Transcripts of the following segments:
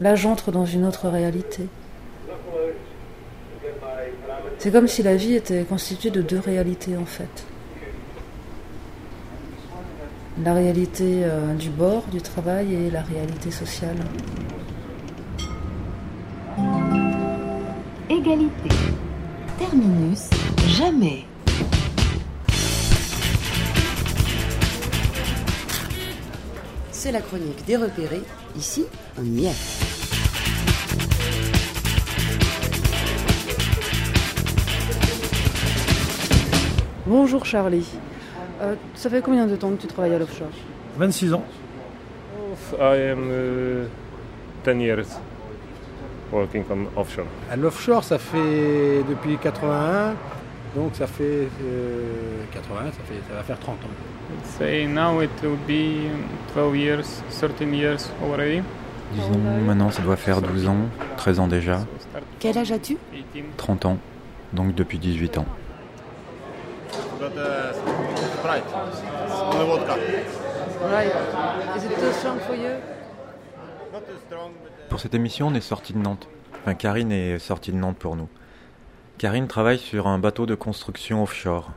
Là, j'entre dans une autre réalité. C'est comme si la vie était constituée de deux réalités en fait. La réalité euh, du bord, du travail et la réalité sociale. Égalité. Terminus. Jamais. C'est la chronique des repérés. Ici, on y Bonjour Charlie. Euh, ça fait combien de temps que tu travailles à l'offshore? 26 ans. I am uh, 10 years working on offshore. À l'offshore, ça fait depuis 81, donc ça fait euh, 80, ça, fait, ça va faire 30 ans. Say now it will be 12 years, 13 years already. Disons, maintenant ça doit faire 12 ans, 13 ans déjà, Quel âge as-tu? 18. 30 ans, donc depuis 18 ans. Right. Is it too strong for you? Pour cette émission, on est sorti de Nantes. Enfin, Karine est sortie de Nantes pour nous. Karine travaille sur un bateau de construction offshore.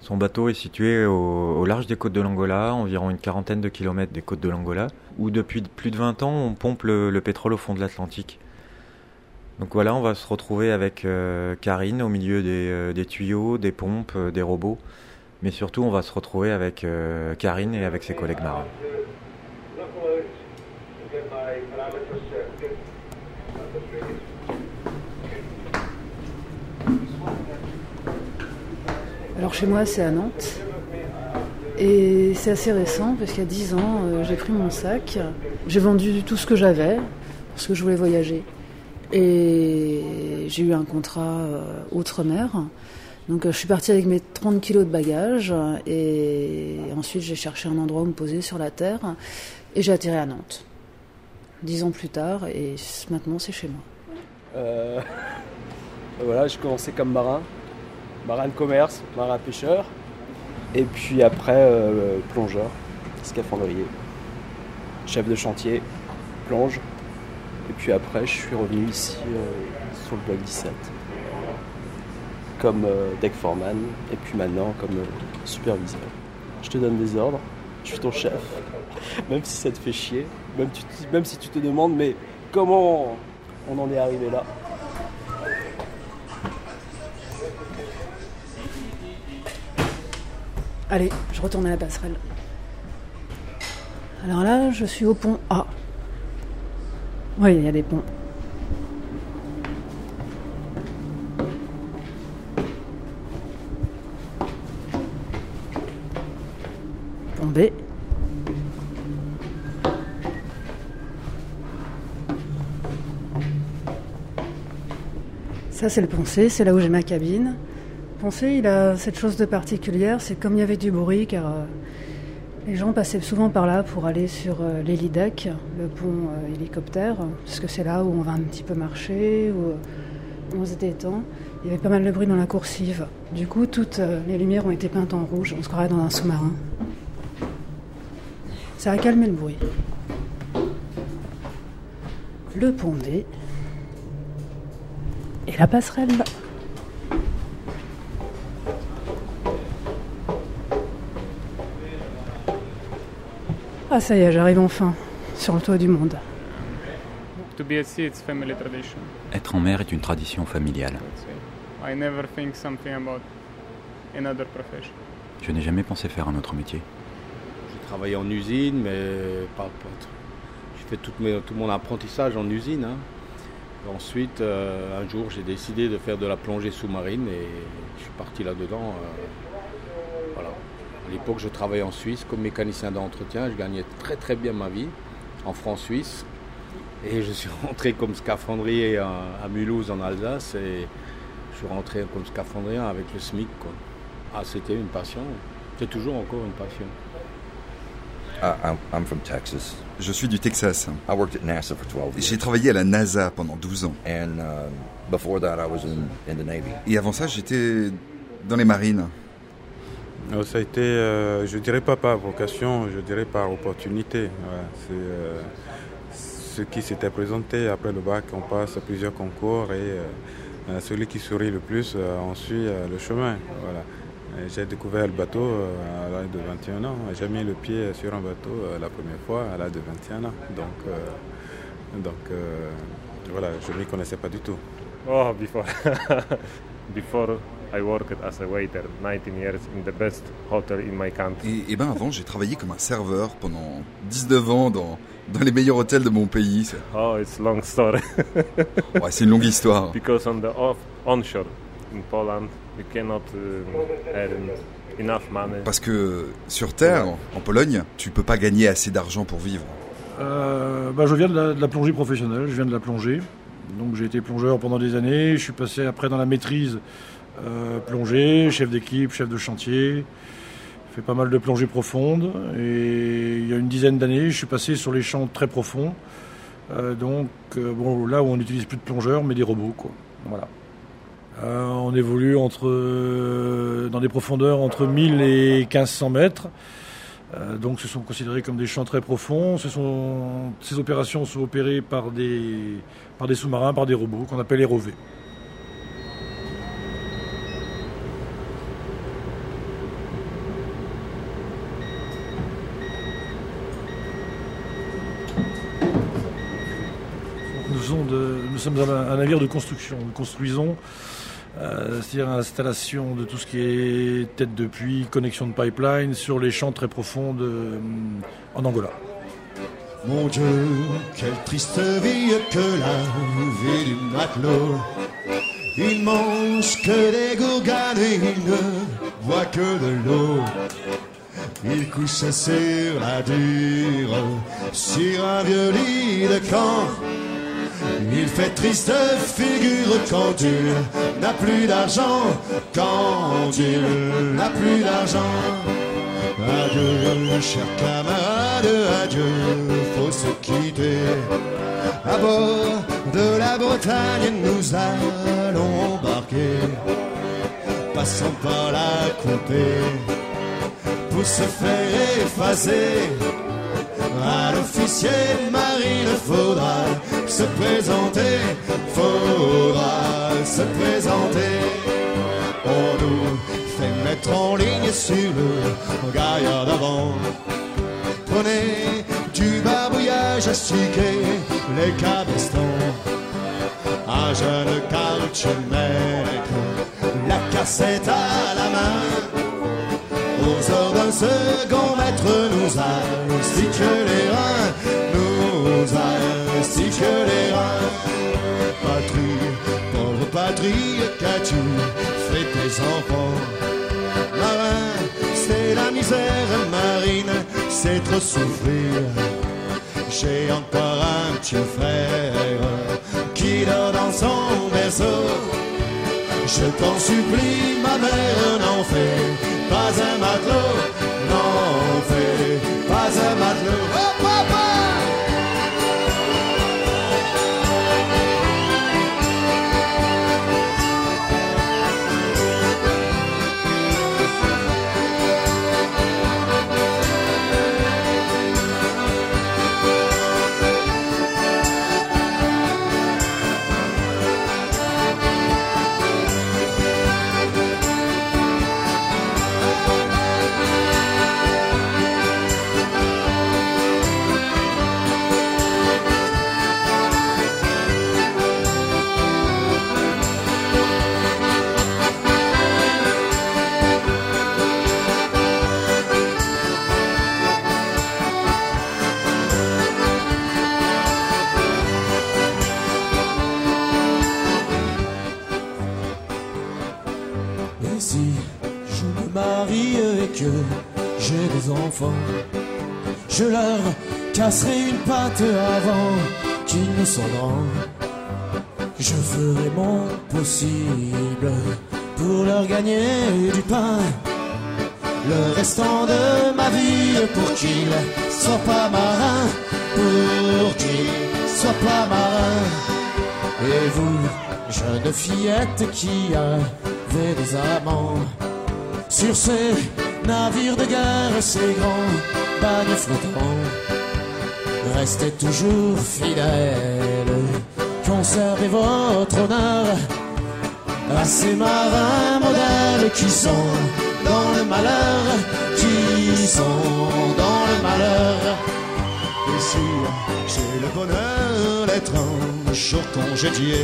Son bateau est situé au, au large des côtes de l'Angola, environ une quarantaine de kilomètres des côtes de l'Angola, où depuis plus de 20 ans, on pompe le, le pétrole au fond de l'Atlantique. Donc voilà, on va se retrouver avec euh, Karine au milieu des, euh, tuyaux, des pompes, euh, des robots. Mais surtout, on va se retrouver avec Karine et avec ses collègues marins. Alors chez moi, c'est à Nantes. Et c'est assez récent parce qu'il y a 10 ans, j'ai pris mon sac, j'ai vendu tout ce que j'avais parce que je voulais voyager. Et j'ai eu un contrat euh, outre-mer. Donc euh, je suis partie avec mes 30 kilos de bagages et ensuite j'ai cherché un endroit où me poser sur la terre et j'ai atterri à Nantes. Dix ans plus tard et maintenant c'est chez moi. Euh, voilà, j'ai commencé comme marin, marin de commerce, marin pêcheur, et puis après plongeur, scaphandrier, chef de chantier, plonge, et puis après je suis revenu ici euh, sur le bloc 17 comme euh, deck foreman, et puis maintenant comme euh, superviseur. Je te donne des ordres, je suis ton chef, même si ça te fait chier, même, même si tu te demandes mais comment on en est arrivé là? Allez, je retourne à la passerelle. Alors là, je suis au pont A. Oui, il y a des ponts. Pont B. Ça, c'est le pont c'est là où j'ai ma cabine. Pont C, il a cette chose de particulière, c'est comme il y avait du bruit, car euh, les gens passaient souvent par là pour aller sur euh, l'hélideck, le pont euh, hélicoptère, parce que c'est là où on va un petit peu marcher, où euh, on se détend. Il y avait pas mal de bruit dans la coursive. Du coup, toutes les lumières ont été peintes en rouge, on se croirait dans un sous-marin. Ça a calmé le bruit. Le pont D. Et la passerelle. Ah ça y est, j'arrive enfin sur le toit du monde. To be at sea, it's family tradition. Être en mer est une tradition familiale. Let's say. I never think something about another profession. Je n'ai jamais pensé faire un autre métier. J'ai travaillé en usine, mais pas. J'ai fait tout, mes- tout mon apprentissage en usine. hein. Ensuite, euh, un jour, j'ai décidé de faire de la plongée sous-marine et je suis parti là-dedans. euh. À l'époque, je travaillais en Suisse comme mécanicien d'entretien. Je gagnais très très bien ma vie en francs suisses. Et je suis rentré comme scaphandrier à, à Mulhouse en Alsace et je suis rentré comme scaphandrien avec le SMIC. Quoi. Ah, c'était une passion. C'est toujours encore une passion. Uh, I'm, I'm from Texas. Je suis du Texas. I worked at NASA for 12 years. J'ai travaillé à la NASA pendant 12 ans. And before that, I was in, in the Navy. Et avant ça, j'étais dans les marines. Euh, Ça a été, euh, je dirais pas par vocation, je dirais par opportunité. C'est, euh, ce qui s'était présenté après le bac. On passe à plusieurs concours et celui qui sourit le plus, on suit le chemin. Voilà. J'ai découvert le bateau à l'âge de 21 ans. J'ai mis le pied sur un bateau la première fois à l'âge de 21 ans. Donc, donc voilà, je ne m'y connaissais pas du tout. Oh, before. before I worked as a waiter 19 years in the best hotel in my country. Et, et ben avant, j'ai travaillé comme un serveur pendant 19 ans dans, dans les meilleurs hôtels de mon pays. Oh, it's long story. ouais, c'est une longue histoire. Because on the off, onshore in Poland, you cannot uh, earn enough money. Parce que sur terre, en Pologne, tu peux pas gagner assez d'argent pour vivre. Euh, bah, je viens de la, de la plongée professionnelle, je viens de la plongée. Donc j'ai été plongeur pendant des années, je suis passé après dans la maîtrise euh, plongée, chef d'équipe, chef de chantier, fait pas mal de plongées profondes et il y a une dizaine d'années je suis passé sur les champs très profonds. Euh, donc euh, bon là où on n'utilise plus de plongeurs mais des robots quoi. Voilà. On évolue entre dans des profondeurs entre 1000 et 1500 mètres. Donc ce sont considérés comme des champs très profonds. Ces opérations sont opérées par des, par des sous-marins, par des robots qu'on appelle les ROV. Nous sommes, de, nous sommes un, navire de construction. Nous construisons euh, c'est-à-dire installation de tout ce qui est tête de puits, connexion de pipeline sur les champs très profonds euh, en Angola. Mon Dieu, quelle triste vie que la vie du matelot. Il mange que des gourganes ne voit que de l'eau. Il couche sur la dure, sur un vieux lit de camp. Il fait triste figure quand tu n'as plus d'argent, quand tu n'as plus d'argent. Adieu, cher camarade, adieu, faut se quitter. À bord de la Bretagne, nous allons embarquer. Passons par la coupée pour se faire effacer. À l'officier marine faudra se présenter, faudra se présenter. On nous fait mettre en ligne sur le gaillard d'avant. Prenez du barbouillage à sticker les cabestons. Un jeune mètre, la cassette à la main. Aux d'un second maître nous astique les reins, nous astique les reins. Patrie, pauvre patrie, qu'as-tu fait tes enfants? Marin, c'est la misère marine, c'est trop souffrir. J'ai encore un petit frère qui dort dans son berceau. Je t'en supplie, ma mère, n'en fais pas un matelot, non, fais pas un matelot. Casserai une patte avant qu'ils ne soient grands. Je ferai mon possible pour leur gagner du pain. Le restant de ma vie pour qu'ils soient pas marins, pour qu'ils soient pas marins. Et vous, jeune fillette qui avait des amants, sur ces navires de guerre, ces grands bagnes flottants, restez toujours fidèle. Conservez votre honneur à ces marins modèles qui sont dans le malheur, qui sont dans le malheur. Si j'ai le bonheur d'être un jour congédié,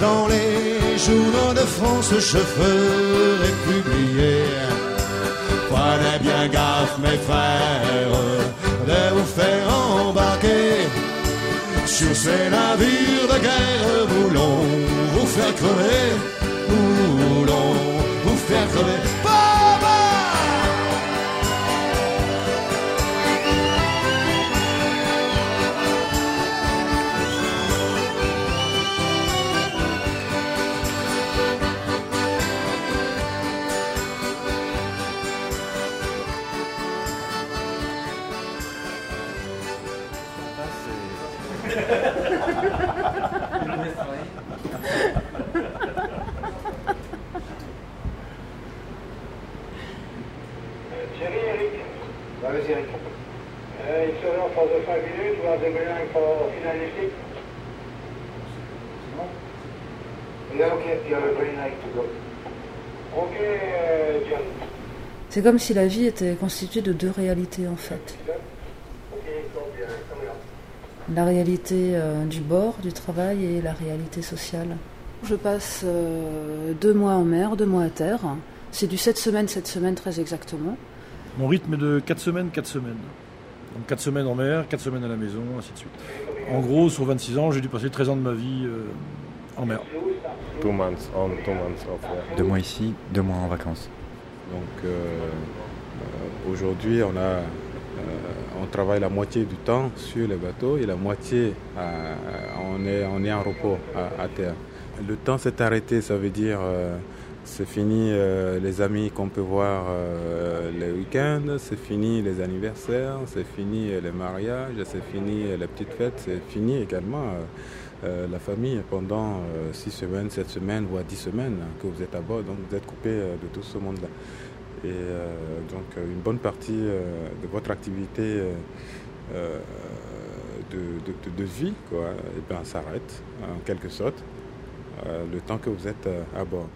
dans les journaux de France, je ferai publier. Prenez bien gaffe, mes frères, de vous faire sur ces navires de guerre. Voulons vous faire crever, voulons vous faire crever. Phase de 5 minutes, ou un demi-heure pour finaliser. C'est bon Yeah, okay, you have a green light to go. Ok, euh, John. C'est comme si la vie était constituée de deux réalités en fait. La réalité euh, du bord, du travail et la réalité sociale. Je passe euh, deux mois en mer, deux mois à terre. C'est du 7 semaines, 7 semaines très exactement. Mon rythme est de 4 semaines, 4 semaines. Donc 4 semaines en mer, 4 semaines à la maison, ainsi de suite. En gros, sur 26 ans, j'ai dû passer 13 ans de ma vie euh, en mer. Two months on, two months off. yeah. Deux mois ici, deux mois en vacances. Donc euh, euh, aujourd'hui, on, a, euh, on travaille la moitié du temps sur les bateaux et la moitié, euh, on, est, on est en repos à, à terre. Le temps s'est arrêté, ça veut dire euh, c'est fini euh, les amis qu'on peut voir euh, les week-ends, c'est fini les anniversaires, c'est fini les mariages, c'est fini les petites fêtes, c'est fini également euh, la famille pendant 6 semaines, 7 semaines, voire 10 semaines que vous êtes à bord, donc vous êtes coupé de tout ce monde-là. Et donc une bonne partie de votre activité de, de- de- vie quoi, eh ben, s'arrête en quelque sorte le temps que vous êtes à bord.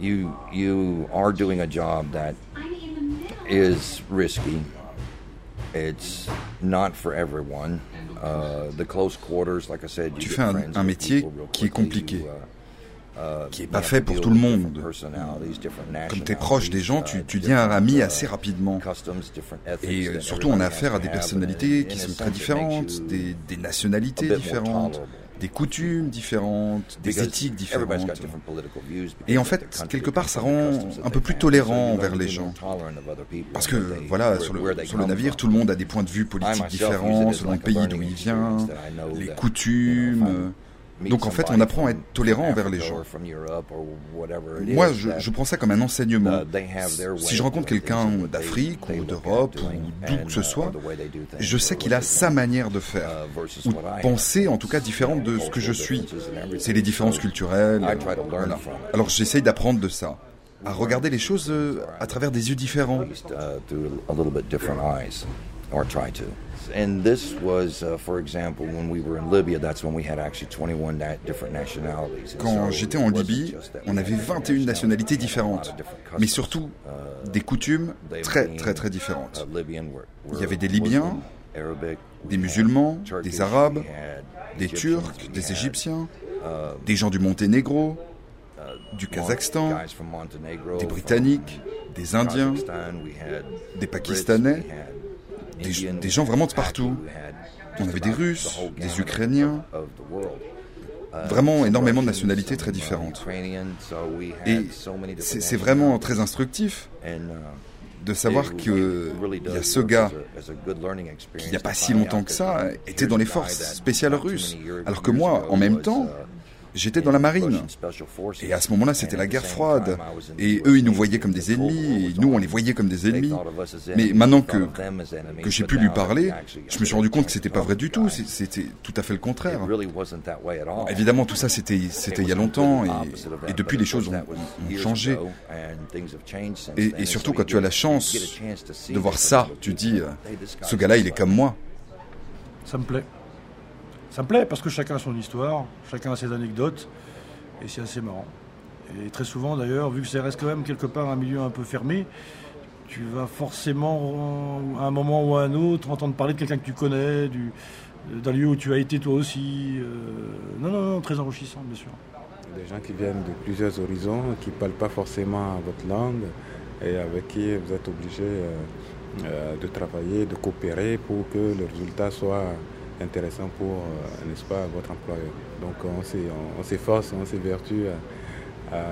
You you are doing a job that is risky. It's not for everyone. Uh, the close quarters, like I said, you Tu fais un, métier qui est compliqué, You, uh, uh, qui n'est you pas fait pour tout le monde. Comme tu es proche des gens, tu, tu deviens un ami assez rapidement. Et euh, surtout, on a affaire à des personnalités qui sont très différentes, des, des nationalités différentes, des coutumes différentes, des éthiques différentes. Et en fait, quelque part, ça rend un peu plus tolérant envers les gens. Parce que, voilà, sur le, sur le navire, tout le monde a des points de vue politiques différents selon le pays d'où il vient, les coutumes. Donc en fait, on apprend à être tolérant envers les gens. Moi, je, je prends ça comme un enseignement. Si je rencontre quelqu'un d'Afrique ou d'Europe ou d'où que ce soit, je sais qu'il a sa manière de faire, ou de penser en tout cas différente de ce que je suis. C'est les différences culturelles. voilà. Alors j'essaye d'apprendre de ça, à regarder les choses euh, à travers des yeux différents. Or try to. And this was, uh, for example, when we were in Libya, that's when we had actually 21 na- different nationalities. And Quand j'étais en Libye, on avait had 21 nationalités différentes, mais surtout uh, des coutumes très très très différentes. uh, Il y avait des Libyens, des musulmans, des Arabes, des Turcs, des Égyptiens, uh, des gens du Monténégro, du Kazakhstan, des Britanniques, des Indiens, des Pakistanais, des, gens vraiment de partout. On avait des Russes, des Ukrainiens, vraiment énormément de nationalités très différentes. Et c'est vraiment très instructif de savoir qu'il really y a ce gars experience il n'y a pas si longtemps que ça, était dans les forces spéciales russes. Alors que moi, en même temps, j'étais dans la marine. Et à ce moment-là, c'était la guerre froide. Et eux, ils nous voyaient comme des ennemis, et nous, on. les voyait comme des ennemis. Mais maintenant que, que j'ai pu lui parler, je me suis rendu compte que c'était pas vrai du tout. C'était tout à fait le contraire. Évidemment, tout ça, c'était il y a longtemps, et, depuis, les choses ont, ont changé. Et, et surtout, quand tu as la chance de voir ça, tu dis, euh, ce gars-là, il est comme moi. Ça me plaît. Ça me plaît parce que chacun a son histoire, chacun a ses anecdotes, et c'est assez marrant. Et très souvent d'ailleurs, vu que ça reste quand même quelque part un milieu un peu fermé, tu vas forcément, à un moment ou à un autre, entendre parler de quelqu'un que tu connais, d'un lieu où tu as été toi aussi. Euh, non, non, non, très enrichissant, bien sûr. Des gens qui viennent de plusieurs horizons, qui ne parlent pas forcément votre langue et avec qui vous êtes obligé euh, euh, de travailler, de coopérer pour que le résultat soit intéressant pour, n'est-ce pas, votre employeur. Donc on s'efforce, on s'évertue à,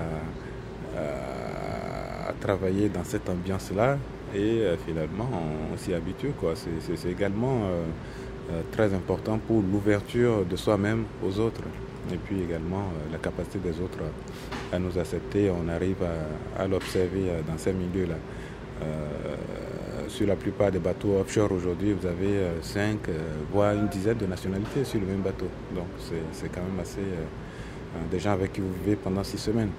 travailler dans cette ambiance-là et finalement on, s'y habitue. C'est également très important pour l'ouverture de soi-même aux autres et puis également euh, la capacité des autres à nous accepter. On arrive à, l'observer euh, dans ces milieux-là. Euh, sur la plupart des bateaux offshore aujourd'hui, vous avez 5, voire une dizaine de nationalités sur le même bateau. Donc c'est quand même assez... des gens avec qui vous vivez pendant six semaines.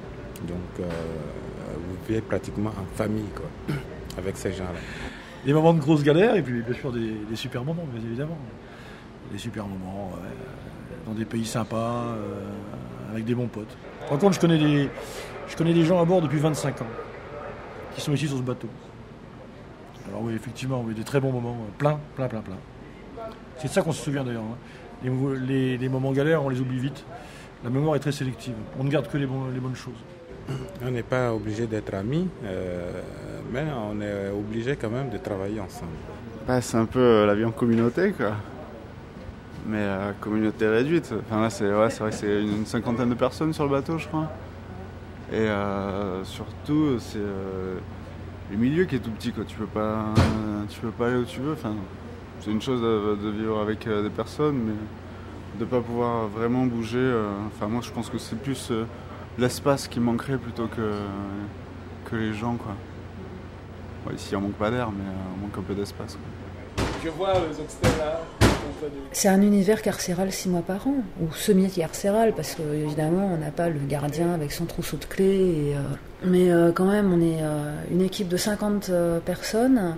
Donc vous vivez pratiquement en famille quoi, avec ces gens-là. Des moments de grosses galères et puis bien sûr des, super moments, bien évidemment. Des super moments dans des pays sympas, euh, avec des bons potes. Par contre, je connais, des, je connais des gens à bord depuis 25 ans qui sont ici sur ce bateau. Alors oui, effectivement, oui, des très bons moments, euh, plein, plein, plein, plein. C'est de ça qu'on se souvient d'ailleurs. Hein. Les, moments galères, on les oublie vite. La mémoire est très sélective. On ne garde que les, les bonnes choses. On n'est pas obligé d'être amis, euh, mais on est obligé quand même de travailler ensemble. Bah, c'est un peu la vie en communauté, quoi mais euh, communauté réduite. Enfin là, c'est vrai que c'est une, cinquantaine de personnes sur le bateau, je crois. Et euh, surtout, c'est euh, le milieu qui est tout petit, quoi. Tu peux pas, tu peux pas aller où tu veux. Enfin, c'est une chose de, vivre avec des personnes, mais de pas pouvoir vraiment bouger. enfin, moi, je pense que c'est plus l'espace qui manquerait plutôt que que les gens, quoi. ici, on manque pas d'air, mais on manque un peu d'espace. Je vois les là. C'est un univers carcéral six mois par an, ou semi-carcéral, parce qu'évidemment, on n'a pas le gardien avec son trousseau de clés. Euh, mais euh, quand même, on est euh, une équipe de 50 personnes,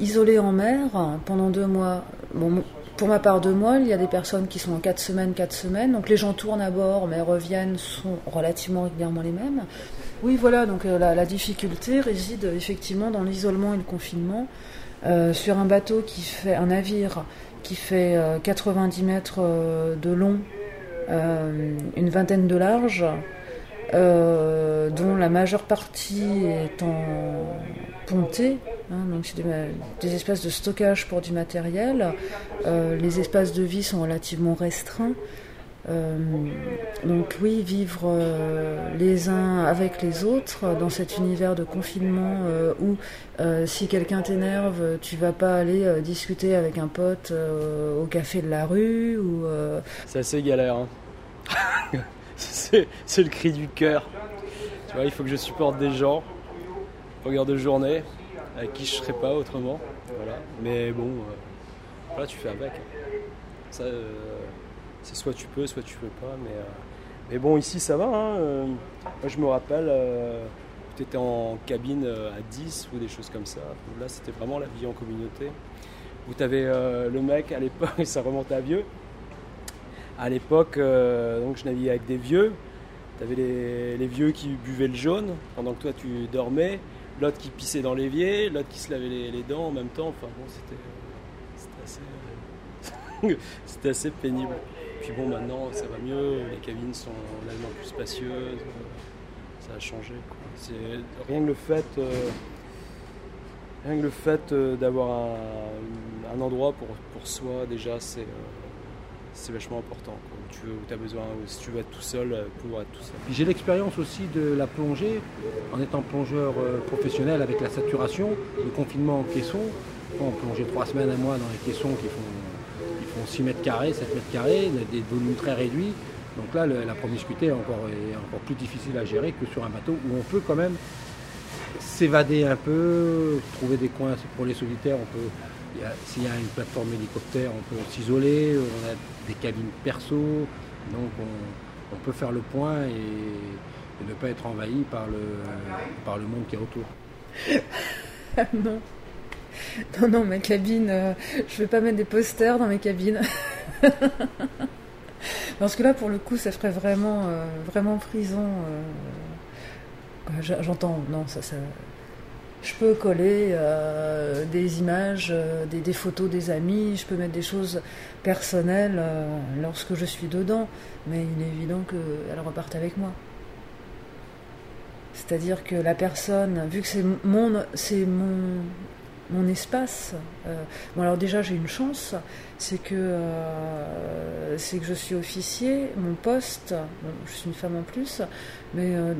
isolées en mer pendant deux mois. Bon, pour ma part, deux mois, il y a des personnes qui sont en quatre semaines, quatre semaines. Donc les gens tournent à bord, mais reviennent, sont relativement régulièrement les mêmes. Oui, voilà, donc la difficulté réside effectivement dans l'isolement et le confinement. sur un bateau qui fait un navire qui fait 90 euh, mètres euh, de long, euh, une vingtaine de large, dont la majeure partie est en pontée, hein, donc c'est des, espaces de stockage pour du matériel. les espaces de vie sont relativement restreints. Euh, donc oui, vivre euh, les uns avec les autres dans cet univers de confinement euh, où si quelqu'un t'énerve, tu vas pas aller discuter avec un pote au café de la rue ou. C'est assez galère. Hein. c'est le cri du cœur. Tu vois, il faut que je supporte des gens, longueur de journée, avec qui je serais pas autrement. Voilà. Mais bon, voilà, tu fais avec. Ça, c'est soit tu peux, soit tu peux pas. Mais, euh, mais bon, ici ça va. Hein, euh, moi je me rappelle, euh, tu étais en cabine à 10 ou des choses comme ça. Là c'était vraiment la vie en communauté. Où tu avais le mec à l'époque, ça remonte à vieux. À l'époque, donc je naviguais avec des vieux. Tu avais les, vieux qui buvaient le jaune pendant que toi tu dormais, l'autre qui pissait dans l'évier, l'autre qui se lavait les, les, dents en même temps. Enfin bon, c'était assez, c'était assez pénible. Puis bon, maintenant ça va mieux, les cabines sont nettement plus spacieuses, ça a changé. C'est rien que le fait, euh, rien que le fait euh, d'avoir un, endroit pour, pour soi, déjà, c'est euh, vachement important. Tu as besoin, si tu veux être tout seul, pouvoir être tout seul. J'ai l'expérience aussi de la plongée, en étant plongeur professionnel avec la saturation, le confinement en caisson. on plongeait trois semaines à mois dans les caissons qui font 6 mètres carrés, 7 mètres carrés, des volumes très réduits. Donc là, la promiscuité est encore, est encore plus difficile à gérer que sur un bateau où on peut quand même s'évader un peu, trouver des coins pour les solitaires. S'il y a une plateforme hélicoptère, on peut s'isoler. On a des cabines perso, donc on, peut faire le point et, ne pas être envahi par le, par le monde qui est autour. non. non, non, ma cabine, euh, je vais pas mettre des posters dans mes cabines. Parce que là, pour le coup, ça ferait vraiment, euh, vraiment prison. euh. J'entends, non, ça, ça. Je peux coller euh, des images, des, des photos des amis, je peux mettre des choses personnelles lorsque je suis dedans, mais il est évident qu'elles repartent avec moi. C'est-à-dire que la personne, vu que c'est mon, c'est mon, mon espace. euh, bon alors déjà j'ai une chance, c'est que euh, que je suis officier, mon poste, je suis une femme en plus, mais euh,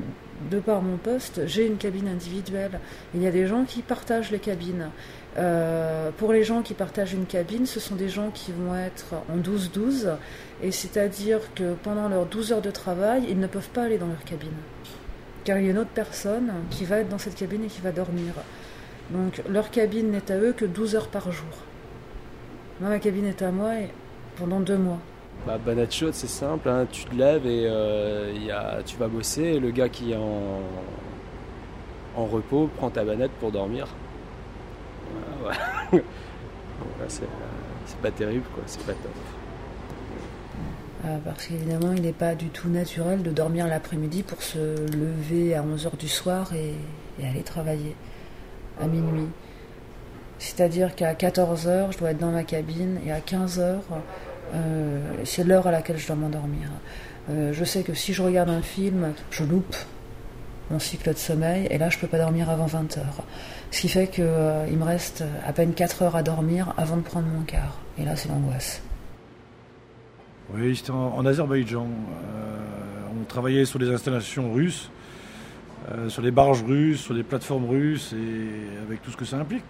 de par mon poste, j'ai une cabine individuelle. Il y a des gens qui partagent les cabines. Pour les gens qui partagent une cabine, ce sont des gens qui vont être en 12-12, et c'est-à-dire que pendant leurs 12 heures de travail, ils ne peuvent pas aller dans leur cabine. Car il y a une autre personne qui va être dans cette cabine et qui va dormir. Donc leur cabine n'est à eux que 12 heures par jour. Moi, ma cabine est à moi et pendant deux mois. Bah, banette chaude, c'est simple. hein. Tu te lèves et euh, y a, tu vas bosser. Et le gars qui est en, en repos prend ta banette pour dormir. Ouais. Là, c'est, pas terrible, quoi. C'est pas top. Euh, parce qu'évidemment, il n'est pas du tout naturel de dormir l'après-midi pour se lever à 11h du soir et, et aller travailler à minuit. C'est-à-dire qu'à 14h, je dois être dans ma cabine et à 15h, euh, c'est l'heure à laquelle je dois m'endormir. Euh, je sais que si je regarde un film, je loupe mon cycle de sommeil et là, je peux pas dormir avant 20h. Ce qui fait qu'il me reste à peine 4 heures à dormir avant de prendre mon quart. Et là, c'est l'angoisse. Oui, c'était en, en Azerbaïdjan. Euh, on travaillait sur des installations russes, euh, sur des barges russes, sur des plateformes russes, et avec tout ce que ça implique.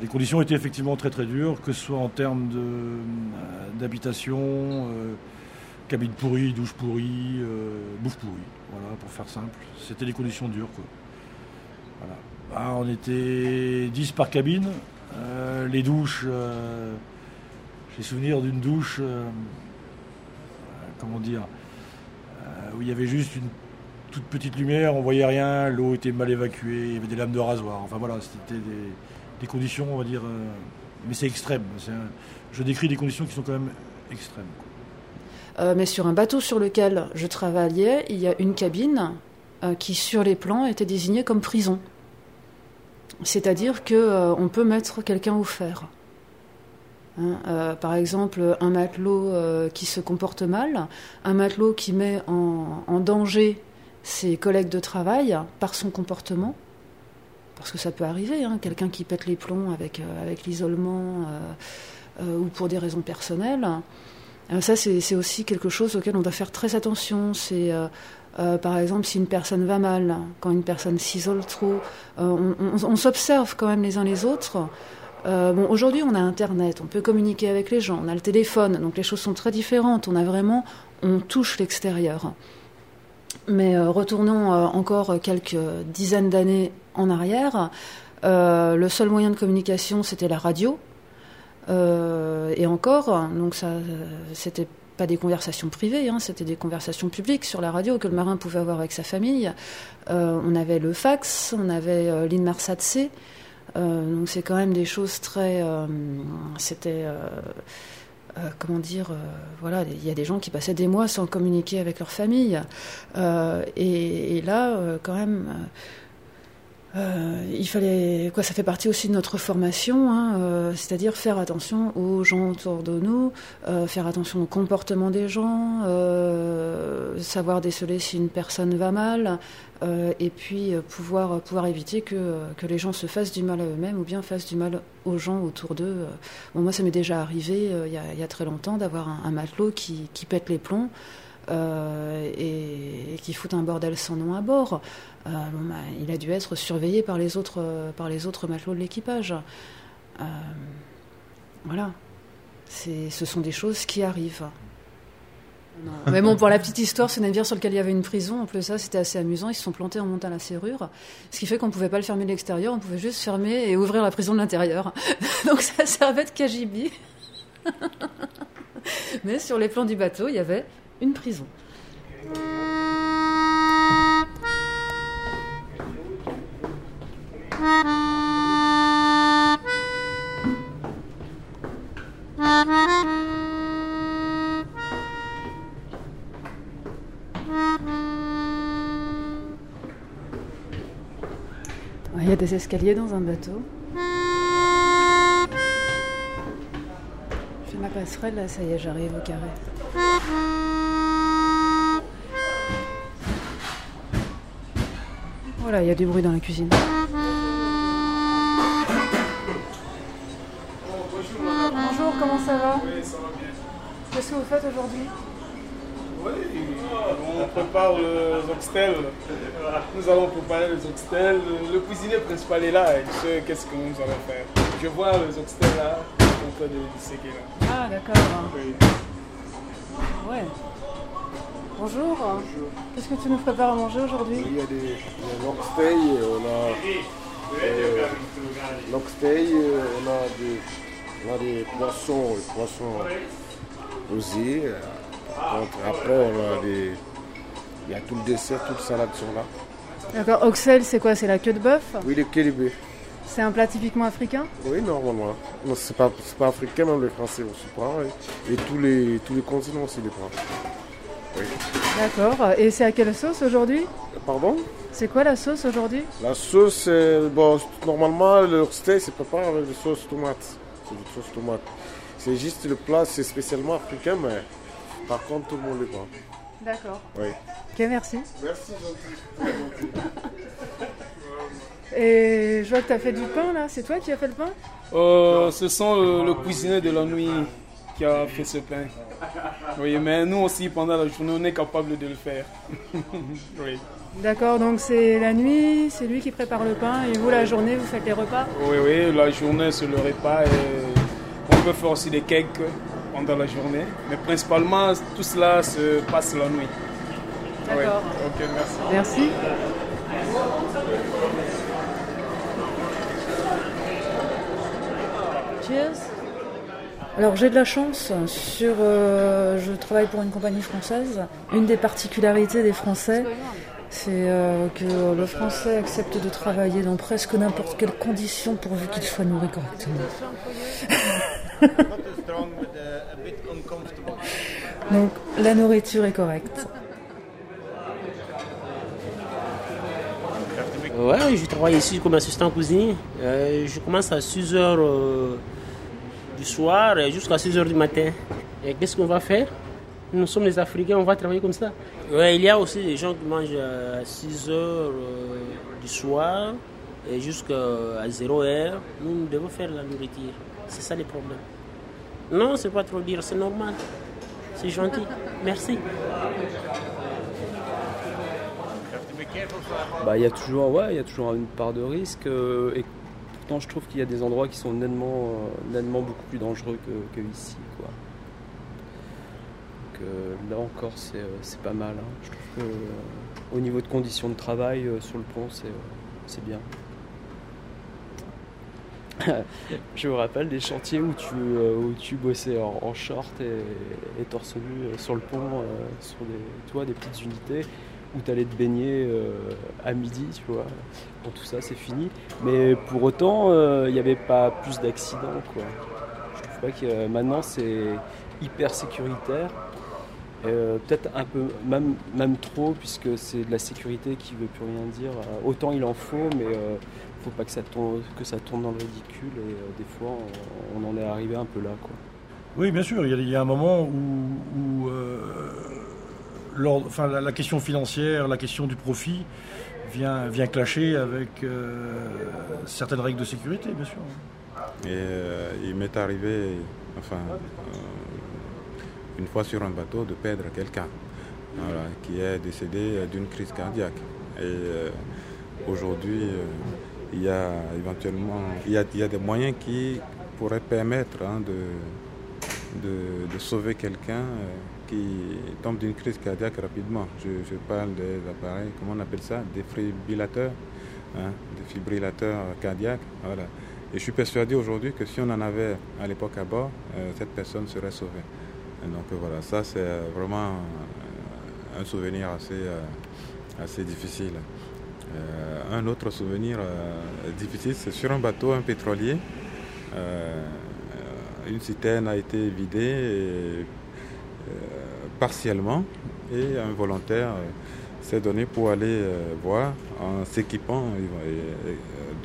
Les conditions étaient effectivement très très dures, que ce soit en termes euh, d'habitation, euh, cabine pourrie, douche pourrie, bouffe pourrie. Voilà, pour faire simple. C'était des conditions dures. Quoi. Ah, on était 10 par cabine. Les douches. j'ai souvenir d'une douche, comment dire, où il y avait juste une toute petite lumière, on voyait rien, l'eau était mal évacuée, il y avait des lames de rasoir. Enfin voilà, c'était des, conditions, on va dire, euh, mais c'est extrême. Un- je décris des conditions qui sont quand même extrêmes. Euh, mais sur un bateau sur lequel je travaillais, il y a une cabine euh, qui, sur les plans, était désignée comme prison. C'est-à-dire euh, on peut mettre quelqu'un au fer. Hein, par exemple, un matelot qui se comporte mal, un matelot qui met en danger ses collègues de travail par son comportement, parce que ça peut arriver, hein, quelqu'un qui pète les plombs avec, euh, avec l'isolement euh, euh, ou pour des raisons personnelles. Ça, c'est aussi quelque chose auquel on doit faire très attention. C'est par exemple si une personne va mal, quand une personne s'isole trop, on, s'observe quand même les uns les autres. Aujourd'hui, on a Internet, on peut communiquer avec les gens, on a le téléphone, donc les choses sont très différentes. On a vraiment, on touche l'extérieur. Mais euh, retournons euh, encore quelques dizaines d'années en arrière. Euh, le seul moyen de communication, c'était la radio. Et encore, donc ça, c'était pas des conversations privées, hein, c'était des conversations publiques sur la radio que le marin pouvait avoir avec sa famille. On avait le fax, on avait l'Inmarsat donc c'est quand même des choses très. c'était. Euh, comment dire, euh, voilà, il y a des gens qui passaient des mois sans communiquer avec leur famille. Euh, et, là, quand même, euh, il fallait, quoi, ça fait partie aussi de notre formation, hein, euh, c'est-à-dire faire attention aux gens autour de nous, euh, faire attention au comportement des gens, savoir déceler si une personne va mal, et puis pouvoir, pouvoir éviter que, que les gens se fassent du mal à eux-mêmes ou bien fassent du mal aux gens autour d'eux. Bon, moi, ça m'est déjà arrivé il y, a, y a très longtemps d'avoir un, un matelot qui, qui pète les plombs. Euh, et, et qui fout un bordel sans nom à bord. Euh, bah, il a dû être surveillé par les autres, euh, par les autres matelots de l'équipage. Voilà. Ce sont des choses qui arrivent. Mais bon, pour la petite histoire, ce navire sur lequel il y avait une prison, en plus ça, c'était assez amusant. Ils se sont plantés en montant la serrure, ce qui fait qu'on pouvait pas le fermer de l'extérieur, on pouvait juste fermer et ouvrir la prison de l'intérieur. Donc ça servait de cagibi. Mais sur les plans du bateau, il y avait une prison. Il y a des escaliers dans un bateau. Je fais ma passerelle, là, ça y est, j'arrive au carré. Voilà, il y a du bruit dans la cuisine. Bonjour, comment ça va? Qu'est-ce que vous faites aujourd'hui? Oui, on prépare les oxtails. Nous allons préparer les oxtails. Le cuisinier principal est là, il sait qu'est-ce que nous allons faire. Je vois les oxtails là, en train de disséquer là. Ah, d'accord. Oui. Ouais. Bonjour. Qu'est-ce que tu nous prépares à manger aujourd'hui Il y a des a l'oxtail, on a euh, l'oxtail, euh, on a des on a des poissons, des poissons rosés. Après, on a des il y a tout le dessert, toute la salade sont là. D'accord. Oxel, c'est quoi? C'est la queue de bœuf? Oui, les queue de bœuf. C'est un plat typiquement africain? Oui, normalement. Non, c'est pas, pas africain, même les Français aussi prennent. Et, et tous les tous les continents aussi les prennent. Oui. D'accord. Et c'est à quelle sauce aujourd'hui? Pardon? C'est quoi la sauce aujourd'hui? La sauce, c'est- bon, normalement, le steak, c'est préparé avec de sauce tomate. C'est de sauce tomate. C'est juste le plat, c'est spécialement africain, mais par contre, tout le monde le prend. D'accord. Oui. Ok, merci. Merci, gentil. Et je vois que tu as fait du pain là. C'est toi qui as fait le pain? Euh, ce sont le, le cuisinier de la nuit qui a fait ce pain. Oui, mais nous aussi, pendant la journée, on est capable de le faire. oui. D'accord, donc c'est la nuit, c'est lui qui prépare le pain et vous la journée vous faites les repas oui, oui, la journée, c'est le repas. Et on peut faire aussi des cakes pendant la journée. Mais principalement, tout cela se passe la nuit. Oui. D'accord. Ok, merci. Merci. Cheers. Alors j'ai de la chance sur euh, je travaille pour une compagnie française. Une des particularités des Français, c'est euh, que le Français accepte de travailler dans presque n'importe quelle condition pourvu qu'il soit nourri correctement. Donc la nourriture est correcte. Ouais, je travaille ici comme assistant cuisinier. Euh, je commence à 6 heures du soir jusqu'à 6 heures du matin. Et qu'est-ce qu'on va faire? Nous sommes les Africains, on va travailler comme ça. Ouais, il y a aussi des gens qui mangent à 6 heures euh, du soir et jusqu'à 0 heure. Nous, nous devons faire la nourriture. C'est ça le problème. Non, c'est pas trop dire, c'est normal. C'est gentil. Merci. Bah, il y a toujours, ouais, il y a toujours une part de risque. euh, et je trouve qu'il y a des endroits qui sont nettement, euh, nettement beaucoup plus dangereux que, ici. Donc euh, là encore, c'est, euh, pas mal. hein. Je trouve que au niveau de conditions de travail sur le pont, c'est, bien. je me rappelle des chantiers où tu, où tu bossais en, short et, torse nu sur le pont, sur des, tu vois, des petites unités où tu allais te baigner euh, à midi, tu vois. Bon, tout ça, c'est fini. Mais pour autant, euh, il n'y avait pas plus d'accidents, quoi. Je trouve pas que euh, maintenant, c'est hyper sécuritaire. Peut-être un peu, même, même trop, puisque c'est de la sécurité qui veut plus rien dire. Autant il en faut, mais euh, faut pas que ça, tourne, que ça tourne dans le ridicule. Et des fois, on, en est arrivé un peu là, quoi. Oui, bien sûr. Il y a, il un moment où, enfin, la, question financière, la question du profit vient, vient clasher avec euh, certaines règles de sécurité, bien sûr. Et euh, il m'est arrivé, enfin, euh, une fois sur un bateau, de perdre quelqu'un qui est décédé d'une crise cardiaque. Et aujourd'hui, il y a éventuellement il y a, des moyens qui pourraient permettre hein, de, de, sauver quelqu'un qui tombe d'une crise cardiaque rapidement. Je, parle des appareils, comment on appelle ça Des fibrillateurs, hein, des fibrillateurs cardiaques. Voilà. Et je suis persuadé aujourd'hui que si on en avait à l'époque à bord, euh, cette personne serait sauvée. Donc euh, voilà, ça c'est euh, vraiment un souvenir assez, assez difficile. Un autre souvenir difficile, c'est sur un bateau, un pétrolier. Une citerne a été vidée et, partiellement et un volontaire euh, s'est donné pour aller euh, voir en s'équipant euh,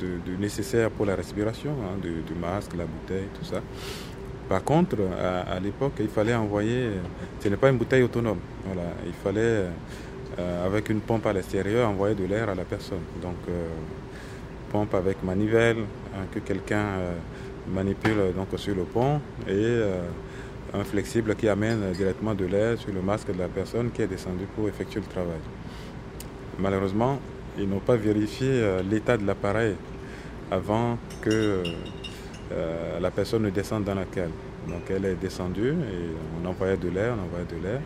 de, nécessaire pour la respiration, hein, du, masque, la bouteille, tout ça. Par contre, à, l'époque, il fallait envoyer, ce n'est pas une bouteille autonome, voilà, il fallait, euh, avec une pompe à l'extérieur, envoyer de l'air à la personne. Donc, euh, pompe avec manivelle, hein, que quelqu'un euh, manipule donc, sur le pont, et un flexible qui amène directement de l'air sur le masque de la personne qui est descendue pour effectuer le travail. Malheureusement, ils n'ont pas vérifié l'état de l'appareil avant que euh, la personne ne descend dans la cale. Donc elle est descendue et on envoyait de l'air, on envoyait de l'air.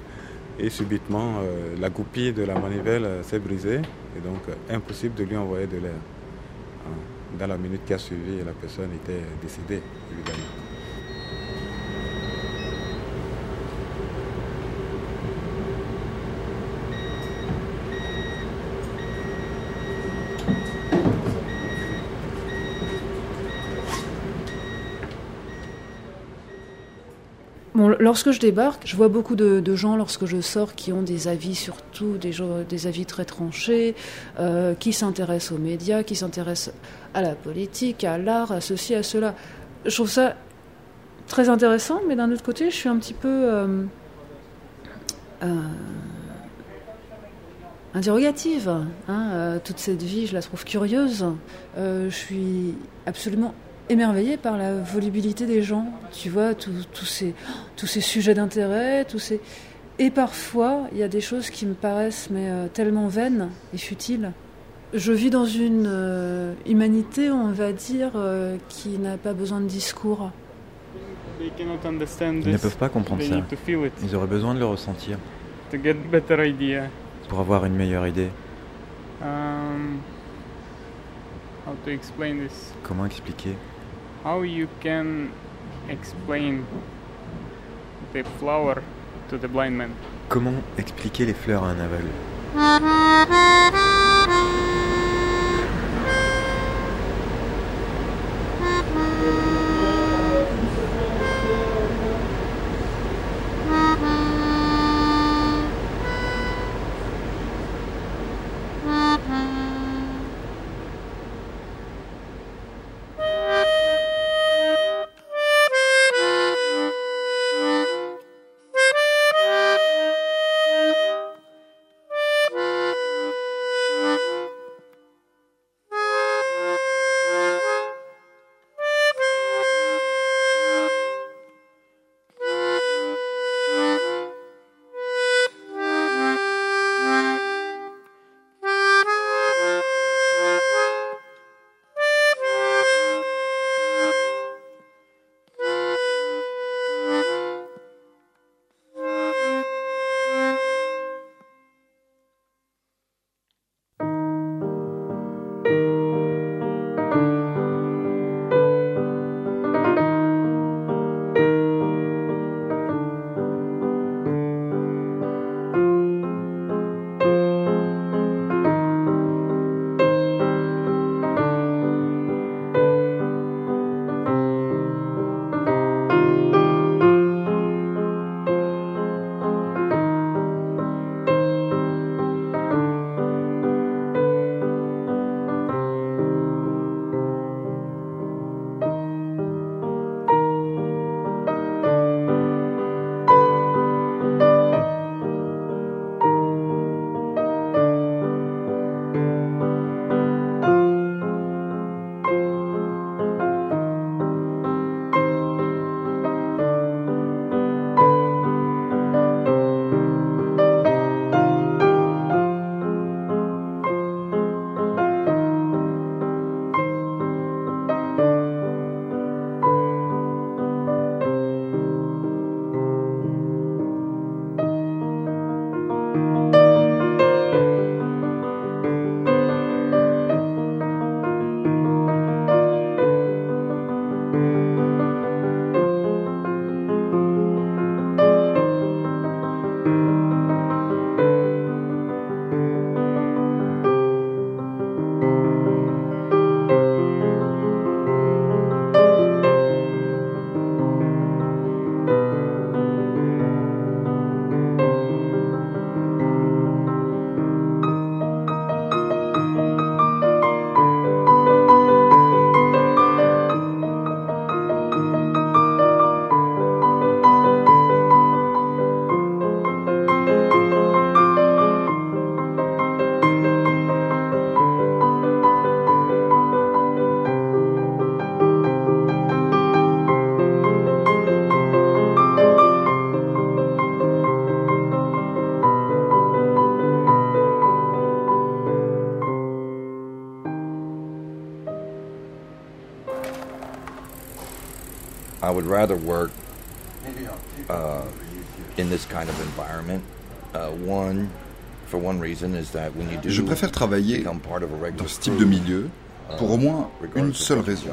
Et subitement, euh, la goupille de la manivelle euh, s'est brisée et donc impossible de lui envoyer de l'air. Hein. Dans la minute qui a suivi, la personne était décédée, évidemment. Lorsque je débarque, je vois beaucoup de, gens lorsque je sors qui ont des avis surtout, des, des avis très tranchés, euh, qui s'intéressent aux médias, qui s'intéressent à la politique, à l'art, à ceci, à cela. Je trouve ça très intéressant, mais d'un autre côté, je suis un petit peu euh, euh, interrogative. Hein, toute cette vie, je la trouve curieuse. je suis absolument émerveillée par la volubilité des gens. Tu vois, tous ces, tous ces sujets d'intérêt, tous ces... Et parfois, il y a des choses qui me paraissent mais euh, tellement vaines et futiles. Je vis dans une euh, humanité, on va dire, euh, qui n'a pas besoin de discours. Ils ne peuvent pas comprendre ça. Ils auraient besoin de le ressentir. Pour avoir une meilleure idée. Um, Comment expliquer? How you can explain the flower to the blind man? Comment expliquer les fleurs à un aveugle? Would rather work uh, in this kind of environment. Uh, one, for one reason, is that when you do Je préfère travailler become part of a regular dans ce type de milieu pour au moins une seule raison.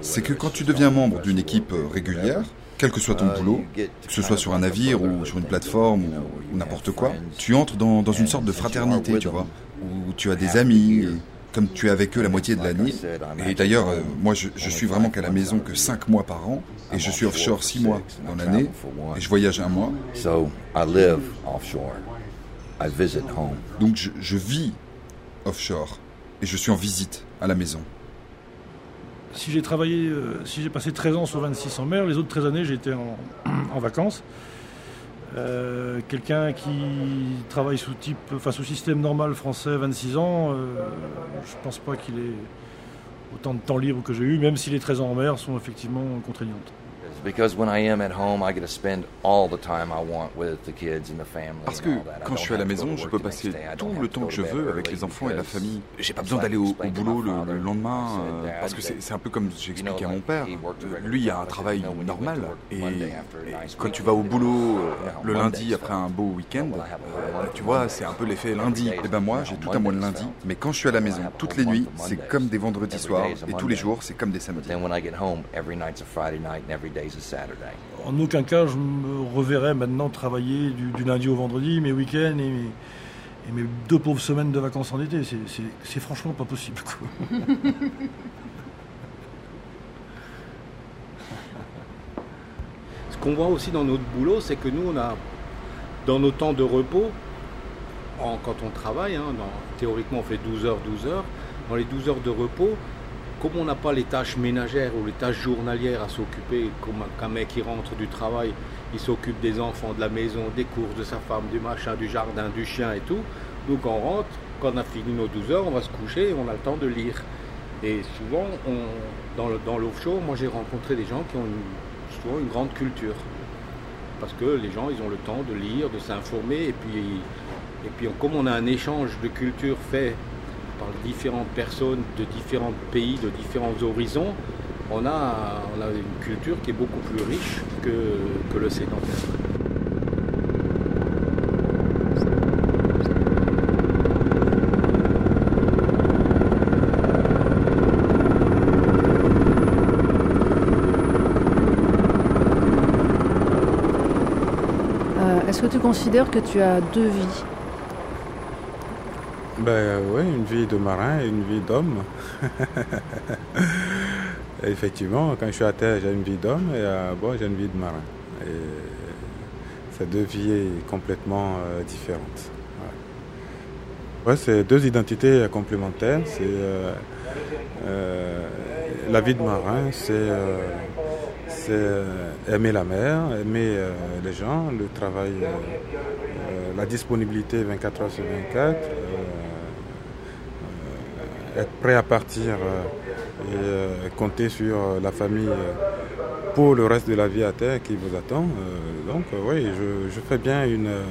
C'est que quand tu deviens membre d'une équipe euh, régulière, quel que soit ton boulot, que ce soit sur un navire ou sur une plateforme ou, ou n'importe quoi, tu entres dans, dans une sorte de fraternité, tu vois, où tu as des amis, et comme tu es avec eux la moitié de l'année. Et d'ailleurs, euh, moi, je, je suis vraiment qu'à la maison que 5 mois par an, et je suis offshore 6 mois dans l'année, et je voyage un mois. So I live offshore. I visit home. Donc je, je vis offshore, et je suis en visite à la maison. Si j'ai travaillé, euh, si j'ai passé 13 ans sur 26 en mer, les autres 13 années j'étais en, en vacances. Euh, Quelqu'un qui travaille sous type, enfin sous système normal français, 26 ans, euh, je pense pas qu'il ait autant de temps libre que j'ai eu, même si les 13 ans en mer sont effectivement contraignantes. Because when I am at home, I get to spend all the time I want with the kids and the family. Parce que quand je suis à la maison, je peux passer tout le temps que je veux avec les enfants et la famille. J'ai pas besoin d'aller au, boulot le, le lendemain, euh, "Dad, parce que c'est un peu comme j'expliquais à mon père. Lui, il a un travail "You know, when you normal. Et, quand tu vas au boulot euh, le lundi après un beau week-end, euh, tu vois, c'est un peu l'effet lundi. Et ben moi, j'ai know, tout un mois de Mondays, lundi. Mais quand je suis à la maison, toutes les nuits, c'est comme des vendredis soirs. Et tous les jours, c'est comme des samedis. En aucun cas je me reverrai maintenant travailler du, du lundi au vendredi, mes week-ends et mes, et mes deux pauvres semaines de vacances en été. C'est- franchement pas possible. quoi. Ce qu'on voit aussi dans notre boulot, c'est que nous, on a, dans nos temps de repos, en- quand on travaille, hein, dans- théoriquement on fait 12 heures, 12 heures, dans les 12 heures de repos, comme on n'a pas les tâches ménagères ou les tâches journalières à s'occuper, comme un- mec qui rentre du travail, il s'occupe des enfants, de la maison, des courses, de sa femme, du machin, du jardin, du chien et tout. Nous, quand on rentre, quand on a fini nos 12 heures, on va se coucher et on a le temps de lire. Et souvent, dans l'offshore, moi j'ai rencontré des gens qui ont souvent une grande culture. Parce que les gens, ils ont le temps de lire, de s'informer. Et puis, et puis, comme on a un échange de culture fait par différentes personnes de différents pays, de différents horizons, on a, une culture qui est beaucoup plus riche que, que le sédentaire. Euh, Est-ce que tu considères que tu as deux vies? Ben oui, une vie de marin et une vie d'homme. Effectivement, quand je suis à terre, j'ai une vie d'homme et à bord, j'ai une vie de marin. Et ces deux vies complètement euh, différentes. Ouais, c'est deux identités complémentaires. C'est euh, euh, la vie de marin, c'est c'est, aimer la mer, aimer les gens, le travail, la disponibilité 24 heures sur 24, euh, euh, être prêt à partir euh, et euh, compter sur euh, la famille euh, pour le reste de la vie à terre qui vous attend. Euh, donc euh, oui, je, fais bien une, euh,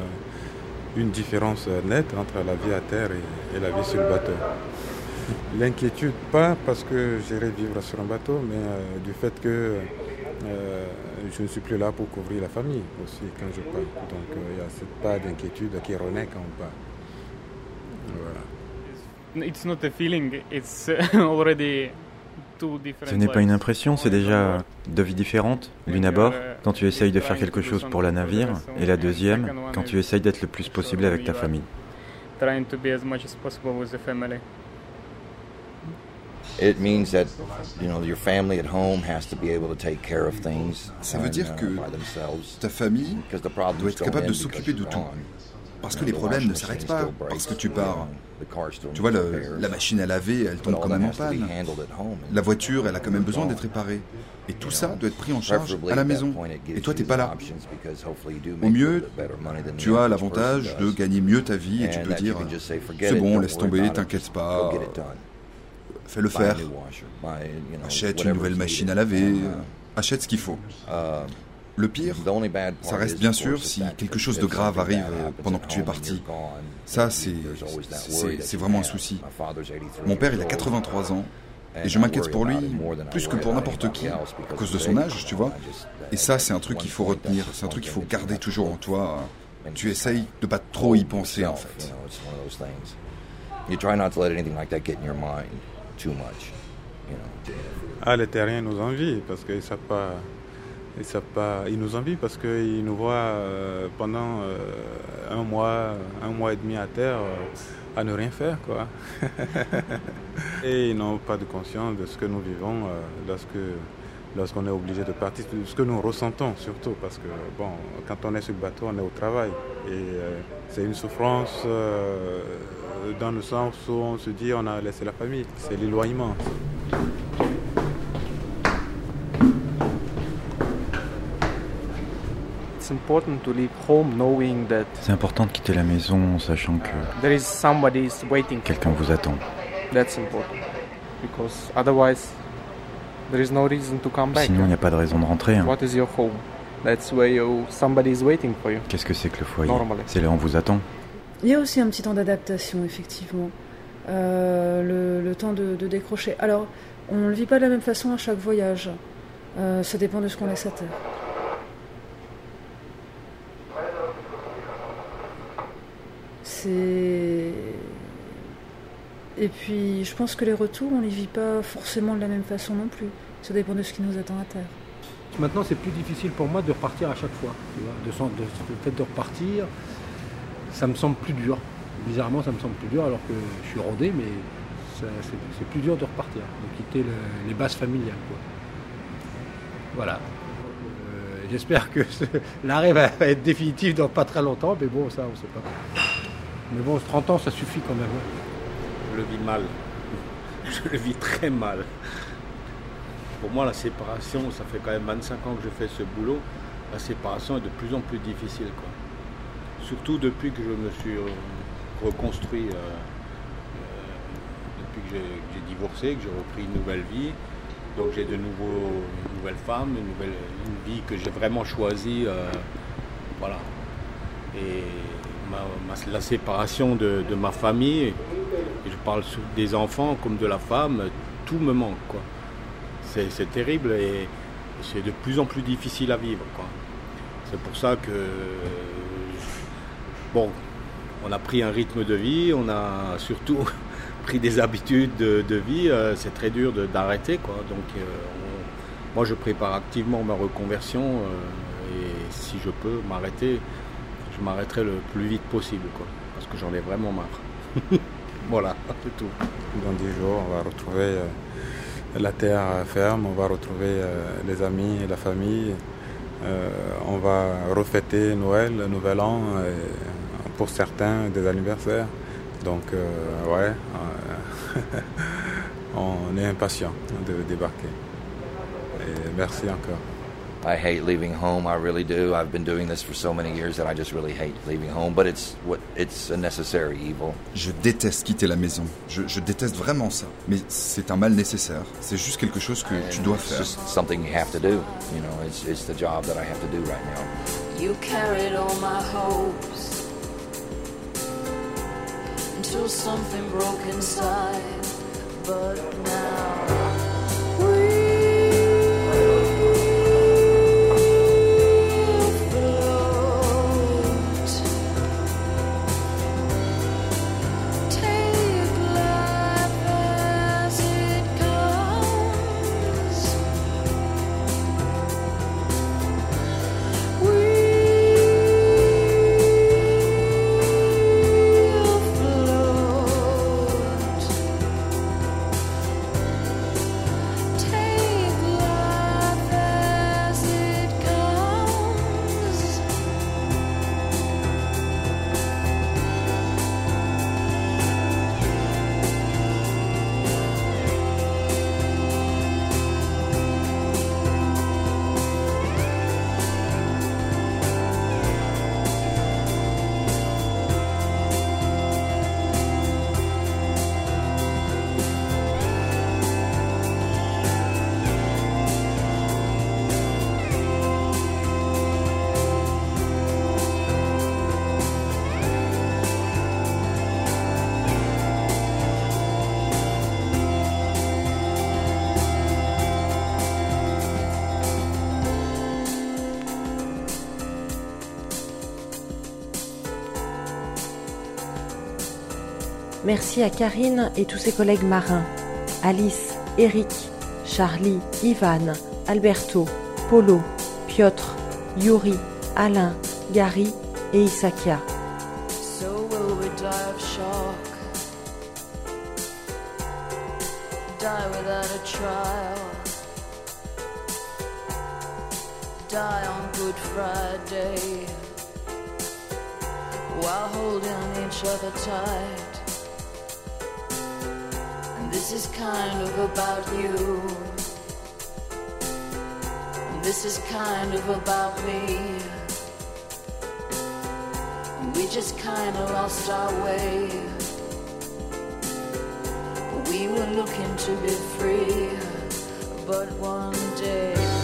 une différence euh, nette entre la vie à terre et, la vie sur le bateau. L'inquiétude, pas parce que j'irai vivre sur un bateau, mais euh, du fait que euh, je ne suis plus là pour couvrir la famille aussi quand je pars. Donc euh, il y a cette part d'inquiétude qui renaît quand on part. Voilà. Ce n'est pas une impression, c'est déjà deux vies différentes. L'une à bord, quand tu essayes de faire quelque chose pour la navire, et la deuxième, quand tu essayes d'être le plus possible avec ta famille. Trying to be as much as possible with the family. It means that you know your family at home has to be able to take care of things. Ça veut dire que uh, by themselves. ta famille doit être capable de s'occuper de tout. Parce que les problèmes ne s'arrêtent pas parce que tu pars. Tu vois, la machine à laver, elle tombe quand même en panne. La voiture, elle a quand même besoin d'être réparée. Et tout ça doit être pris en charge à la maison. Et toi, t'es pas là. Au mieux, tu as l'avantage de gagner mieux ta vie et tu peux dire c'est bon, laisse tomber, t'inquiète pas, fais-le faire. Achète une nouvelle machine à laver, achète ce qu'il faut. Le pire, ça reste bien sûr si quelque chose de grave arrive euh, pendant que tu es parti. Ça, c'est vraiment un souci. My father's 83 Mon père, il a years old, 83 ans. Et je m'inquiète pour lui plus que pour n'importe qui, à cause de son âge, tu vois. Et ça, c'est un truc qu'il faut retenir, c'est un truc qu'il faut garder toujours en toi. Tu essayes de pas trop y penser, en fait. Ah, les terriens nous envient parce qu'ils savent pas. Ils, pas, ils nous envient parce qu'ils nous voient euh, pendant euh, un mois, un mois et demi à terre euh, à ne rien faire. Quoi. et ils n'ont pas de conscience de ce que nous vivons lorsqu'on est obligé de partir, ce que nous ressentons surtout, parce que bon, quand on est sur le bateau, on est au travail. Et c'est une souffrance dans le sens où on se dit on a laissé la famille, c'est l'éloignement. C'est important de quitter la maison en sachant que quelqu'un vous attend. Sinon, il n'y a pas de raison de rentrer. Hein. Qu'est-ce que c'est que le foyer? C'est là où on vous attend. Il y a aussi un petit temps d'adaptation, effectivement. Euh, le, temps de, décrocher. Alors, on ne le vit pas de la même façon à chaque voyage. Euh, ça dépend de ce qu'on laisse à terre. Et puis, je pense que les retours, on les vit pas forcément de la même façon non plus. Ça dépend de ce qui nous attend à terre. Maintenant, c'est plus difficile pour moi de repartir à chaque fois. de, le fait de repartir, ça me semble plus dur. Bizarrement, ça me semble plus dur alors que je suis rodé, mais c'est plus dur de repartir, de quitter les bases familiales. Voilà. Euh, j'espère que l'arrêt va être définitif dans pas très longtemps, mais bon, ça, on ne sait pas. Mais bon, 30 ans, ça suffit quand même. Hein. Je le vis mal. Je le vis très mal. Pour moi, la séparation, ça fait quand même 25 ans que je fais ce boulot. La séparation est de plus en plus difficile. Quoi. Surtout depuis que je me suis euh, reconstruit, euh, euh, depuis que j'ai divorcé, que j'ai repris une nouvelle vie. Donc j'ai de nouveaux, une nouvelle femme, une, nouvelle, vie que j'ai vraiment choisie. voilà. Et la séparation de, ma famille, je parle des enfants comme de la femme, tout me manque. Quoi. C'est, terrible et c'est de plus en plus difficile à vivre. C'est pour ça que bon, on a pris un rythme de vie, on a surtout pris des habitudes de, vie. Euh, c'est très dur d'arrêter, quoi. Donc, euh, moi, je prépare activement ma reconversion euh, et si je peux m'arrêter, je m'arrêterai le plus vite possible, parce que j'en ai vraiment marre. voilà, c'est tout. Dans dix jours, on va retrouver la terre ferme, on va retrouver les amis la famille. on va refêter Noël, le Nouvel An. Pour certains des anniversaires. Donc, euh, ouais, euh, on est impatient de débarquer. Et merci encore. I hate leaving home. I really do. I've been doing this for so many years that I just really hate leaving home. But it's what it's a necessary evil. Je déteste quitter la maison. Je, je déteste vraiment ça. Mais c'est un mal nécessaire. C'est juste quelque chose que And tu dois faire. It's just something you have to do. You know, it's it's the job that I have to do right now. You carried all my hopes. until something broke inside. But now. Merci à Karine et tous ses collègues marins. Alice, Eric, Charlie, Ivan, Alberto, Polo, Piotr, Yuri, Alain, Gary et Isakia. So will we die of shock? Die without a trial? Die on Good Friday? While holding each other tight? This is kind of about you. This is kind of about me. We just kinda lost our way. But we were looking to be free, but one day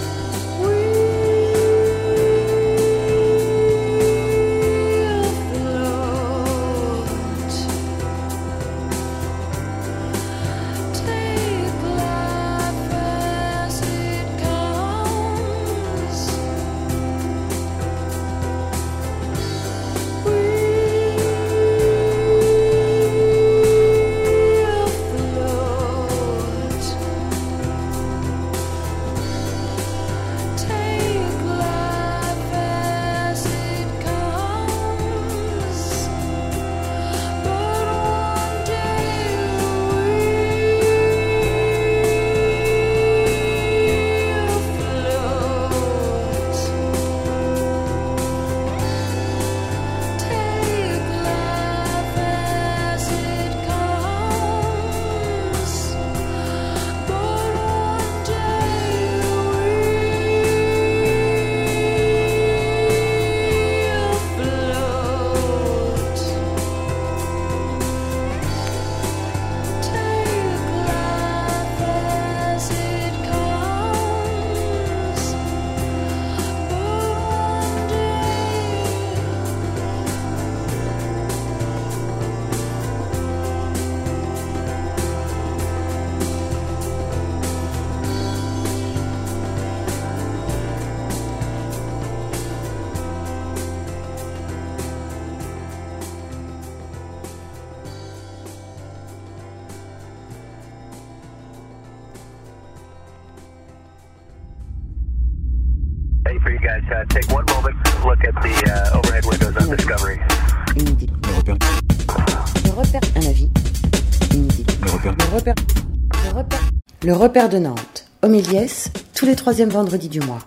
repère de Nantes. Homéliès, tous les troisièmes vendredis du mois.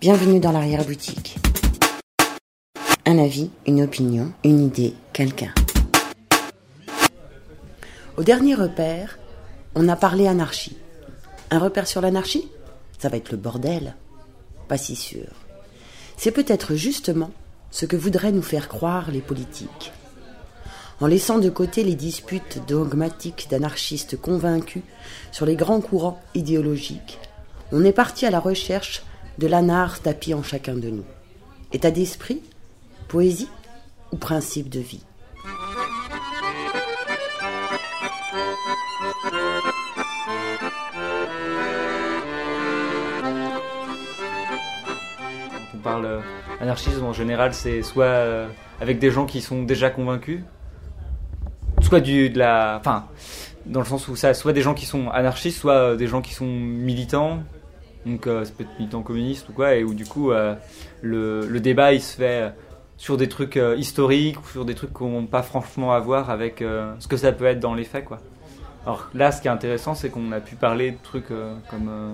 Bienvenue dans l'arrière-boutique. Un avis, une opinion, une idée, quelqu'un. Au dernier repère, on a parlé anarchie. Un repère sur l'anarchie? Ça va être le bordel. Pas si sûr. C'est peut-être justement ce que voudraient nous faire croire les politiques. En laissant de côté les disputes dogmatiques d'anarchistes convaincus sur les grands courants idéologiques, on est parti à la recherche de l'anar tapis en chacun de nous. État d'esprit Poésie Ou principe de vie? On parle euh, anarchisme, en général, c'est soit euh, avec des gens qui sont déjà convaincus, soit du, de la. Enfin, dans le sens où ça, soit des gens qui sont anarchistes, soit euh, des gens qui sont militants. Donc, euh, ça peut être militant communiste ou quoi, et où du coup, euh, le, le débat il se fait sur des trucs euh, historiques ou sur des trucs qui n'ont pas franchement à voir avec euh, ce que ça peut être dans les faits, quoi. Alors là, ce qui est intéressant, c'est qu'on a pu parler de trucs euh, comme euh,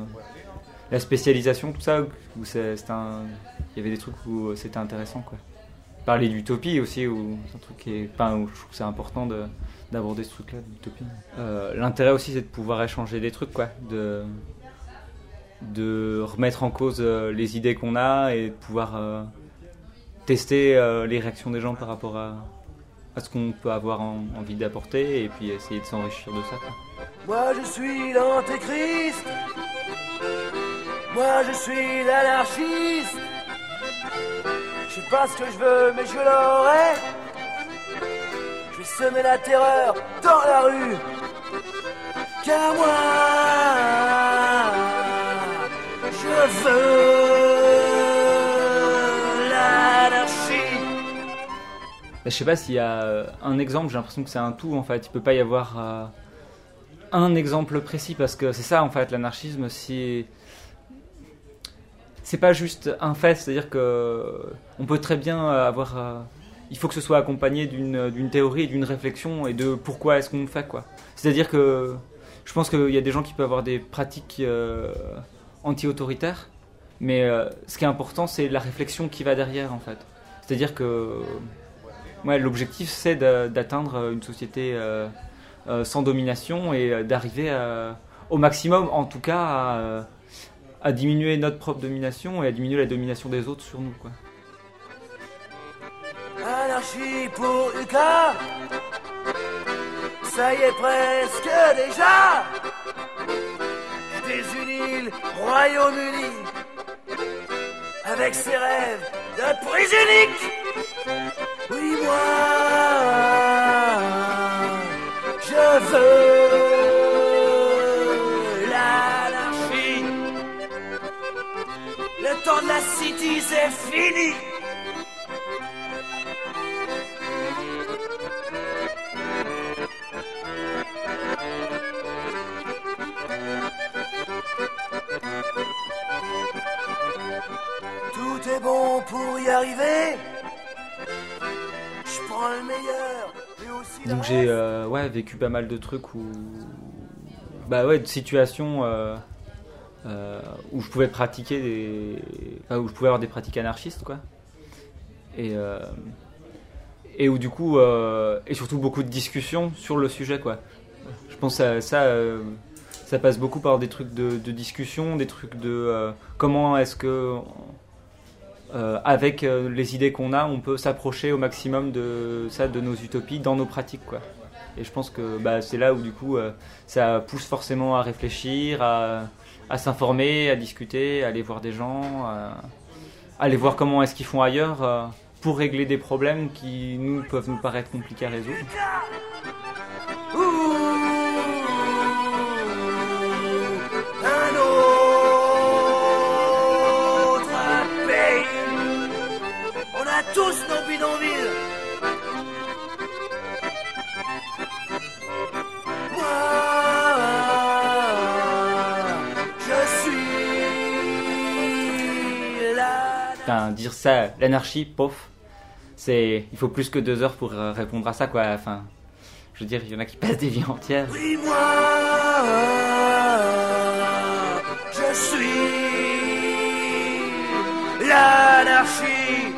la spécialisation, tout ça, où c'est un, il y avait des trucs où c'était intéressant, quoi. Parler d'utopie aussi, où c'est un truc qui est, enfin, où je trouve que c'est important de, d'aborder ce truc-là, d'utopie. Euh, l'intérêt aussi, c'est de pouvoir échanger des trucs, quoi, de, de remettre en cause euh, les idées qu'on a et de pouvoir euh, tester euh, les réactions des gens par rapport à, à ce qu'on peut avoir en- envie d'apporter et puis essayer de s'enrichir de ça. quoi. Moi je suis l'antéchrist. Moi je suis l'anarchiste. Je sais pas ce que je veux, mais je l'aurai. Je vais semer la terreur dans la rue. Car moi, je veux l'anarchie. je sais pas s'il y a un exemple, j'ai l'impression que c'est un tout en fait. Il peut pas y avoir euh, un exemple précis parce que c'est ça en fait l'anarchisme. Si c'est pas juste un fait, c'est-à-dire que on peut très bien avoir. euh, il faut que ce soit accompagné d'une théorie, d'une réflexion et de pourquoi est-ce qu'on fait quoi. C'est-à-dire que je pense qu'il y a des gens qui peuvent avoir des pratiques euh, anti-autoritaires, mais euh, ce qui est important c'est la réflexion qui va derrière en fait. C'est-à-dire que ouais, l'objectif c'est d'atteindre une société sans domination et d'arriver au maximum en tout cas à, à diminuer notre propre domination et à diminuer la domination des autres sur nous quoi. Anarchie pour Uka Ça y est presque déjà. Désunis le Royaume-Uni. Avec ses rêves de prise unique Oui moi Je veux c'est fini Tout est bon pour y arriver. Je prends le meilleur. Et aussi Donc j'ai euh, ouais, vécu pas mal de trucs où. Bah ouais, de situations euh, euh, où je pouvais pratiquer des. où je pouvais avoir des pratiques anarchistes, quoi. Et, euh, et où du coup. euh, et surtout beaucoup de discussions sur le sujet, quoi. Je pense à ça. ça passe beaucoup par des trucs de, de discussion, des trucs de comment est-ce que avec les idées qu'on a, on peut s'approcher au maximum de ça, de nos utopies dans nos pratiques, quoi. Et je pense que bah, c'est là où du coup ça pousse forcément à réfléchir, à, à s'informer, à discuter, à aller voir des gens, à, aller voir comment est-ce qu'ils font ailleurs euh, pour régler des problèmes qui nous peuvent nous paraître compliqués à résoudre. tous nos bidonvilles. Dire ça, l'anarchie, pof, c'est il faut plus que deux heures pour euh, répondre à ça, quoi. Enfin, je veux dire, il y en a qui passent des vies entières. Moi, je suis l'anarchie.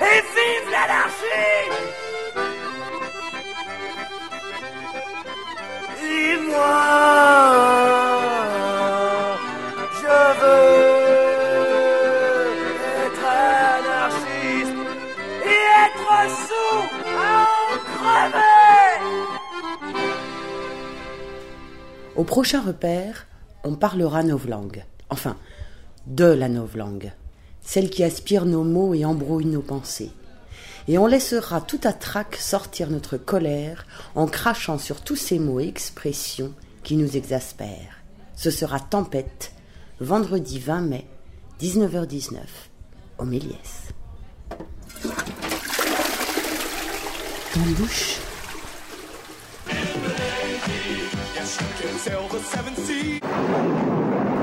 Et vive l'anarchie moi, Au prochain repère, on parlera novlangue. Enfin, de la novlangue. Celle qui aspire nos mots et embrouille nos pensées. Et on laissera tout à trac sortir notre colère en crachant sur tous ces mots et expressions qui nous exaspèrent. Ce sera Tempête, vendredi 20 mai, 19h19, au Méliès. Can sail the seven seas.